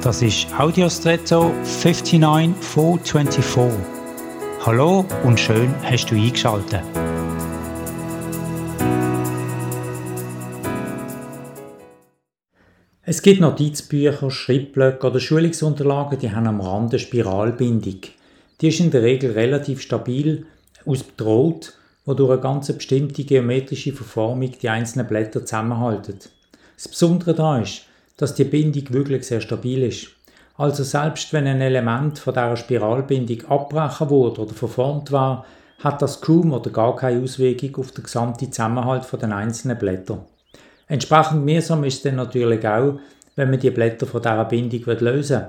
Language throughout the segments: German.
Das ist Audiostretto 59424. Hallo und schön hast du eingeschaltet. Es gibt Notizbücher, Schriftblöcke oder Schulungsunterlagen, die haben am Rand eine Spiralbindung. Die ist in der Regel relativ stabil aus Draht, wo durch eine ganz bestimmte geometrische Verformung die einzelnen Blätter zusammenhalten. Das Besondere daran ist, dass die Bindung wirklich sehr stabil ist. Also selbst wenn ein Element von dieser Spiralbindung abbrechen wurde oder verformt war, hat das kaum oder gar keine Auswirkung auf den gesamten Zusammenhalt von den einzelnen Blättern. Entsprechend mühsam ist es dann natürlich auch, wenn man die Blätter von dieser Bindung lösen will.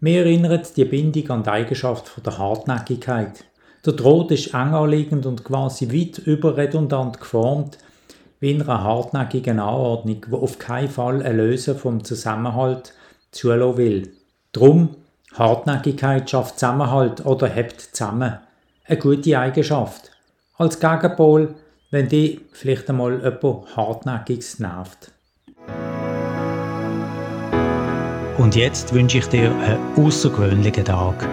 Mir erinnert die Bindung an die Eigenschaft von der Hartnäckigkeit. Der Draht ist eng anliegend und quasi weit überredundant geformt, wie in einer hartnäckigen Anordnung, wo auf keinen Fall ein Lösen vom Zusammenhalt zulassen will. Drum, Hartnäckigkeit schafft Zusammenhalt oder hebt zusammen. Eine gute Eigenschaft. Als Gegenpol, wenn die vielleicht einmal jemand Hartnäckiges nervt. Und jetzt wünsche ich dir einen außergewöhnlichen Tag.